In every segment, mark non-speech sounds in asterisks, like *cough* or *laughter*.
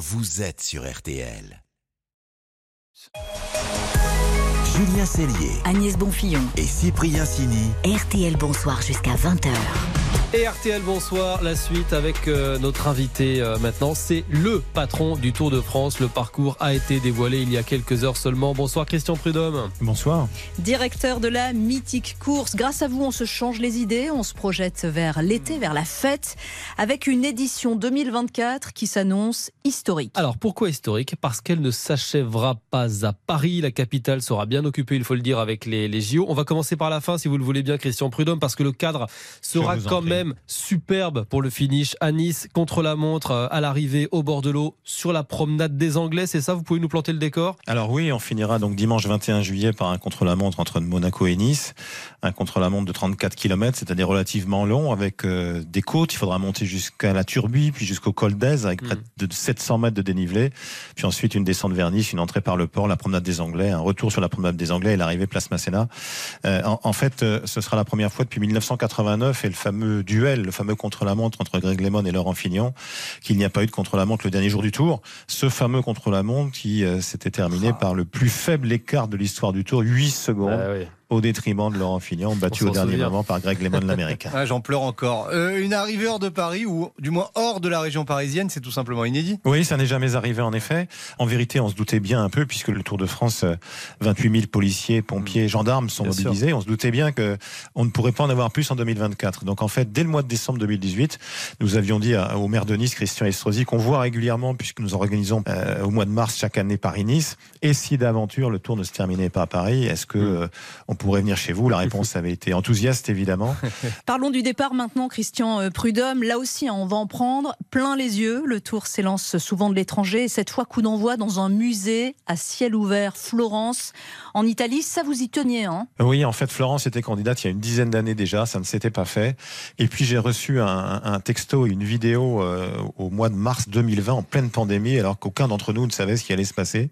vous êtes sur RTL. Julien Cellier Agnès Bonfillon. et Cyprien Sini. RTL Bonsoir jusqu'à 20h. Et RTL, bonsoir. La suite avec euh, notre invité euh, maintenant, c'est le patron du Tour de France. Le parcours a été dévoilé il y a quelques heures seulement. Bonsoir Christian Prudhomme. Bonsoir. Directeur de la mythique course. Grâce à vous, on se change les idées. On se projette vers l'été, vers la fête, avec une édition 2024 qui s'annonce historique. Alors pourquoi historique? Parce qu'elle ne s'achèvera pas à Paris. La capitale sera bien occupée, il faut le dire, avec les, les JO. On va commencer par la fin, si vous le voulez bien, Christian Prudhomme, parce que le cadre sera quand prie. Même superbe pour le finish à Nice, contre la montre, euh, à l'arrivée, au bord de l'eau, sur la promenade des Anglais. C'est ça Vous pouvez nous planter le décor? Alors oui, on finira donc dimanche 21 juillet par un contre-la-montre entre Monaco et Nice, un contre-la-montre de 34 km, c'est-à-dire relativement long, avec euh, des côtes. Il faudra monter jusqu'à la Turbie, puis jusqu'au col d'Aise, avec près de 700 mètres de dénivelé, puis ensuite une descente vers Nice, une entrée par le port, la promenade des Anglais, un retour sur la promenade des Anglais et l'arrivée place Masséna. Euh, en, en fait, euh, ce sera la première fois depuis 1989 et le fameux duel, le fameux contre-la-montre entre Greg LeMond et Laurent Fignon, qu'il n'y a pas eu de contre-la-montre le dernier jour du Tour. Ce fameux contre-la-montre qui euh, s'était terminé par le plus faible écart de l'histoire du Tour, 8 secondes, Ah oui. Au détriment de Laurent Fignon, battu au dernier moment par Greg LeMond, l'américain. *laughs* Ah, J'en pleure encore. Euh, une arrivée hors de Paris, ou du moins hors de la région parisienne, c'est tout simplement inédit. Oui, ça n'est jamais arrivé en effet. En vérité, on se doutait bien un peu, puisque le Tour de France, euh, 28 000 policiers, pompiers, gendarmes sont Bien sûr. mobilisés. On se doutait bien que on ne pourrait pas en avoir plus en 2024. Donc en fait, dès le mois de décembre 2018, nous avions dit au maire de Nice, Christian Estrosi, qu'on voit régulièrement, puisque nous organisons euh, au mois de mars chaque année Paris-Nice. Et si d'aventure le Tour ne se terminait pas à Paris, est-ce que euh, on pourrait venir chez vous La *laughs* réponse avait été enthousiaste, évidemment. *laughs* Parlons du départ maintenant, Christian euh, Prudhomme. Là aussi, hein, on va en prendre plein les yeux. Le tour s'élance souvent de l'étranger. Et cette fois, coup d'envoi dans un musée à ciel ouvert, Florence, en Italie. Ça, vous y teniez, hein? Oui, en fait, Florence était candidate il y a une dizaine d'années déjà, ça ne s'était pas fait. Et puis j'ai reçu un, un texto et une vidéo euh, au mois de mars 2020, en pleine pandémie, alors qu'aucun d'entre nous ne savait ce qui allait se passer,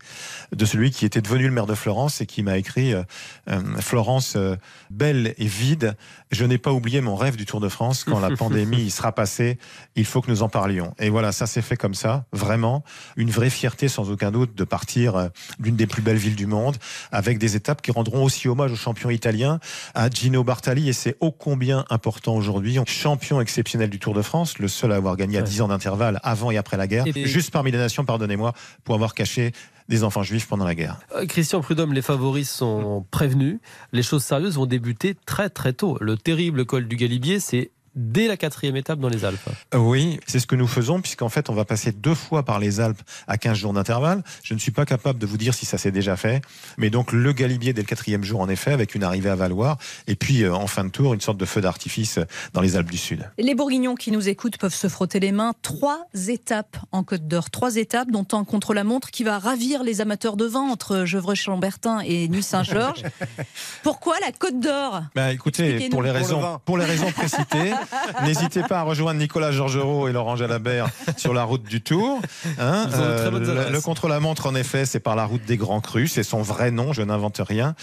de celui qui était devenu le maire de Florence et qui m'a écrit euh, euh, Florence, euh, belle et vide, je n'ai pas oublié mon rêve du Tour de France. Quand la *laughs* pandémie sera passée, il faut que nous en parlions. Et voilà, ça s'est fait comme ça, vraiment. Une vraie fierté, sans aucun doute, de partir euh, d'une des plus belles villes du monde, avec des étapes qui rendront aussi hommage au champion italien, à Gino Bartali. Et c'est ô combien important aujourd'hui. Champion exceptionnel du Tour de France, le seul à avoir gagné à Ouais. 10 ans d'intervalle avant et après la guerre. Juste parmi les nations, pardonnez-moi, pour avoir caché des enfants juifs pendant la guerre. Euh, Christian Prudhomme, les favoris sont prévenus. Les choses sérieuses vont débuter très très tôt. Le terrible col du Galibier, c'est dès la quatrième étape dans les Alpes. Oui, c'est ce que nous faisons, puisqu'en fait, on va passer deux fois par les Alpes à 15 jours d'intervalle. Je ne suis pas capable de vous dire si ça s'est déjà fait, mais donc le Galibier dès le quatrième jour, en effet, avec une arrivée à Valoir, et puis euh, en fin de tour, une sorte de feu d'artifice dans les Alpes du Sud. Les Bourguignons qui nous écoutent peuvent se frotter les mains. Trois étapes en Côte d'Or. Trois étapes, dont un contre-la-montre qui va ravir les amateurs de vin entre Gevreux-Chambertin et Nuit-Saint-Georges. *laughs* Pourquoi la Côte d'Or? Bah, écoutez, pour les Pour le raisons, pour les raisons précitées, *laughs* *laughs* n'hésitez pas à rejoindre Nicolas Georgerot et Laurent Jalabert sur la route du Tour. Hein, bonnes le, le contre-la-montre, en effet, c'est par la route des Grands Crus. C'est son vrai nom. Je n'invente rien.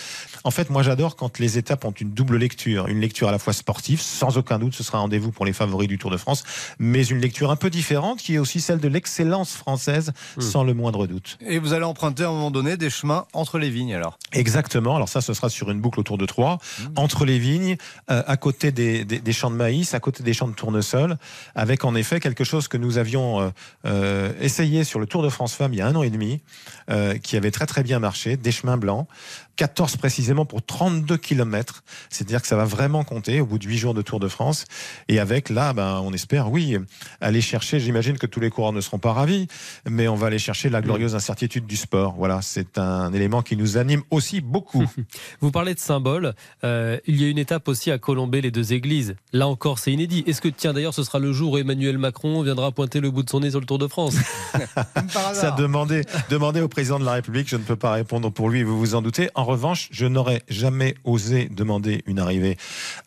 En fait, moi, j'adore quand les étapes ont une double lecture, une lecture à la fois sportive, sans aucun doute, ce sera un rendez-vous pour les favoris du Tour de France, mais une lecture un peu différente, qui est aussi celle de l'excellence française, Hmm. sans le moindre doute. Et vous allez emprunter à un moment donné des chemins entre les vignes alors? Exactement. Alors ça, ce sera sur une boucle autour de Troyes, entre les vignes, euh, à côté des, des- des champs de maïs, à côté des champs de tournesol, avec en effet quelque chose que nous avions euh, euh, essayé sur le Tour de France Femmes il y a un an et demi, euh, qui avait très très bien marché, des chemins blancs, 14 précisément pour 32 kilomètres. C'est-à-dire que ça va vraiment compter au bout de 8 jours de Tour de France. Et avec là, ben, on espère, oui, aller chercher, j'imagine que tous les coureurs ne seront pas ravis, mais on va aller chercher la glorieuse incertitude du sport. Voilà, c'est un élément qui nous anime aussi beaucoup. *laughs* Vous parlez de symboles. Euh, il y a une étape aussi à colomber les deux églises. Là encore, c'est inédit. Est-ce que, tiens, d'ailleurs, ce sera le jour où Emmanuel Macron viendra pointer le bout de son nez sur le Tour de France *laughs* Ça demandez, demandez au président de la République, je ne peux pas répondre pour lui, vous vous en doutez. En revanche, je n'aurais jamais osé demander une arrivée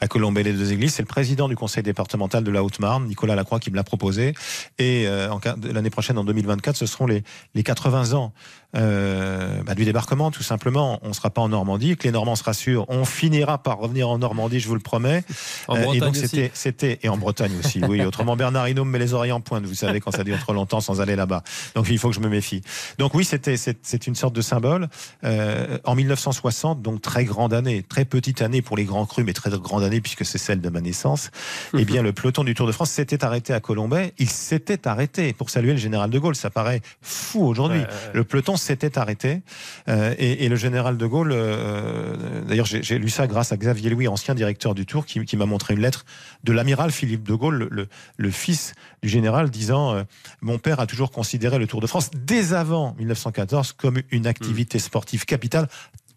à Colombey les deux églises. C'est le président du conseil départemental de la Haute-Marne, Nicolas Lacroix, qui me l'a proposé. Et euh, en l'année prochaine, en 2024, ce seront les, les 80 ans euh, bah, du débarquement, tout simplement. On ne sera pas en Normandie, que les Normands se rassurent. On finira par revenir en Normandie, je vous le promets. En Euh, et donc c'était c'était, et en Bretagne aussi, oui. *laughs* Autrement, Bernard Hinault me met les oreilles en pointe, vous savez, quand ça dure trop longtemps sans aller là-bas. Donc il faut que je me méfie. Donc oui, c'était c'est une sorte de symbole. En 1960, donc très grande année, très petite année pour les grands crus, mais très grande année puisque c'est celle de ma naissance. Eh bien, le peloton du Tour de France s'était arrêté à Colombay. Il s'était arrêté pour saluer le général de Gaulle. Ça paraît fou aujourd'hui. Le peloton s'était arrêté euh, et, et, le général de Gaulle. Euh, D'ailleurs, j'ai lu ça grâce à Xavier Louis, ancien directeur du Tour, qui, qui m'a montré une lettre de l'amiral Philippe de Gaulle, le, le, le, fils du général, disant euh, Mon père a toujours considéré le Tour de France dès avant 1914 comme une activité sportive capitale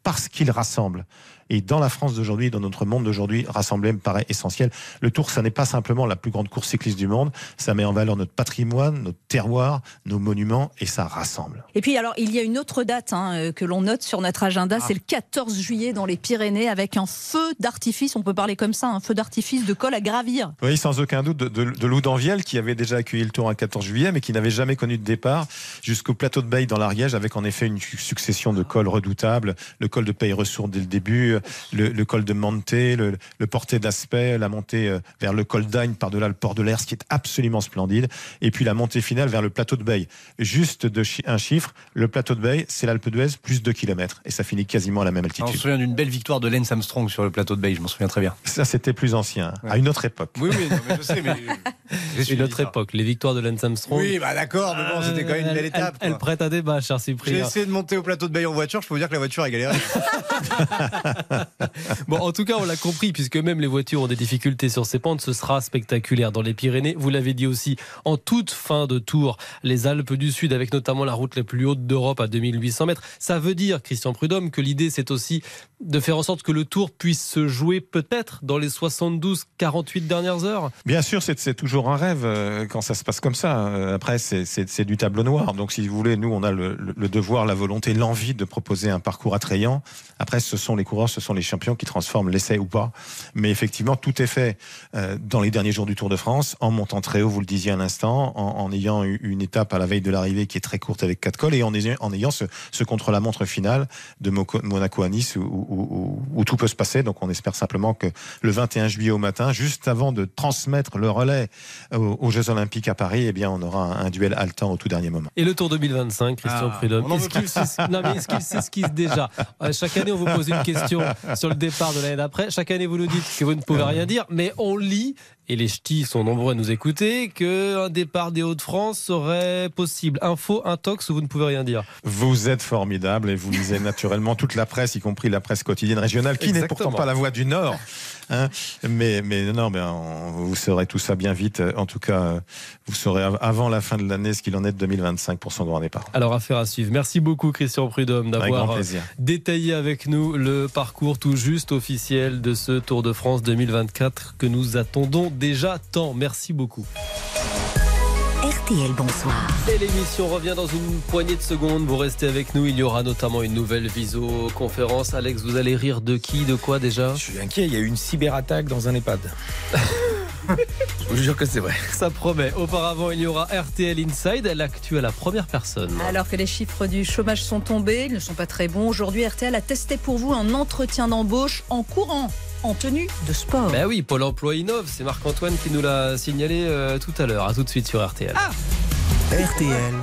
parce qu'il rassemble. Et dans la France d'aujourd'hui, dans notre monde d'aujourd'hui, rassembler me paraît essentiel. Le Tour, ça n'est pas simplement la plus grande course cycliste du monde, ça met en valeur notre patrimoine, notre terroir, nos monuments, et ça rassemble. Et puis alors, il y a une autre date hein, que l'on note sur notre agenda, ah. c'est le 14 juillet dans les Pyrénées, avec un feu d'artifice, on peut parler comme ça, un feu d'artifice de col à gravir. Oui, sans aucun doute, de, de, de Lou d'Anviel, qui avait déjà accueilli le Tour un 14 juillet, mais qui n'avait jamais connu de départ, jusqu'au plateau de Beille dans l'Ariège, avec en effet une succession de cols redoutables, le col de Paye-Ressources dès le début, le, le, col de Monté, le, le porté d'aspect, la montée vers le col d'Agne par-delà le port de l'Air, ce qui est absolument splendide, et puis la montée finale vers le plateau de Beille. Juste de chi un chiffre, le plateau de Beille, c'est l'Alpe d'Huez, plus 2 km, et ça finit quasiment à la même altitude. On se souvient d'une belle victoire de Lance Armstrong sur le plateau de Beille, je m'en souviens très bien. Ça, c'était plus ancien, ouais. à une autre époque. Oui, oui, non, mais je sais, mais... une autre époque, les victoires de Lance Armstrong. Oui, bah d'accord, mais bon, c'était quand même une belle étape. Elle, elle, prête à débat, cher Cyprien. J'ai essayé de monter au plateau de Beille en voiture, je peux vous dire que la voiture a galéré. *laughs* *laughs* bon, en tout cas, on l'a compris, puisque même les voitures ont des difficultés sur ces pentes, ce sera spectaculaire dans les Pyrénées. Vous l'avez dit aussi, en toute fin de tour, les Alpes du Sud, avec notamment la route la plus haute d'Europe à 2800 mètres. Ça veut dire, Christian Prudhomme, que l'idée, c'est aussi de faire en sorte que le tour puisse se jouer peut-être dans les 72-48 dernières heures Bien sûr, c'est toujours un rêve euh, quand ça se passe comme ça. Euh, après, c'est du tableau noir. Donc, si vous voulez, nous, on a le, le devoir, la volonté, l'envie de proposer un parcours attrayant. Après, ce sont les coureurs, ce sont les champions qui transforment l'essai ou pas. Mais effectivement, tout est fait euh, dans les derniers jours du Tour de France, en montant très haut, vous le disiez un instant, en, en ayant une étape à la veille de l'arrivée qui est très courte avec quatre cols et en ayant, en ayant ce, ce contre-la-montre final de Monaco à Nice où, où, où, tout peut se passer. Donc, on espère simplement que le 21 juillet au matin, juste avant de transmettre le relais aux, aux Jeux Olympiques à Paris, eh bien, on aura un, un, duel haletant au tout dernier moment. Et le Tour 2025, Christian ah, Prudhomme, est-ce qu'il s'esquisse est déjà Chaque année, on vous pose une question sur le départ de l'année d'après. Chaque année, vous nous dites que vous ne pouvez rien dire, mais on lit et les ch'tis sont nombreux à nous écouter, qu'un départ des Hauts-de-France serait possible. Info, intox, vous ne pouvez rien dire. Vous êtes formidable et vous lisez naturellement toute la presse, y compris la presse quotidienne régionale, qui n'est pourtant pas la voix du Nord. Hein mais, mais non, mais on, vous saurez tout ça bien vite. En tout cas, vous saurez avant la fin de l'année ce qu'il en est de 2025 pour son grand départ. Alors, affaire à suivre. Merci beaucoup, Christian Prudhomme, d'avoir détaillé avec nous le parcours tout juste officiel de ce Tour de France 2024 que nous attendons déjà tant. Merci beaucoup. RTL, bonsoir. Et l'émission revient dans une poignée de secondes. Vous restez avec nous. Il y aura notamment une nouvelle visioconférence. Alex, vous allez rire de qui, de quoi déjà? Je suis inquiet. Il y a eu une cyberattaque dans un EHPAD. *laughs* Je vous jure que c'est vrai. Ça promet. Auparavant, il y aura RTL Inside, l'actu à la première personne. Alors que les chiffres du chômage sont tombés, ils ne sont pas très bons. Aujourd'hui, RTL a testé pour vous un entretien d'embauche en courant en tenue de sport. Ben oui, Pôle emploi innove, c'est Marc-Antoine qui nous l'a signalé euh, tout à l'heure. À tout de suite sur RTL. Ah RTL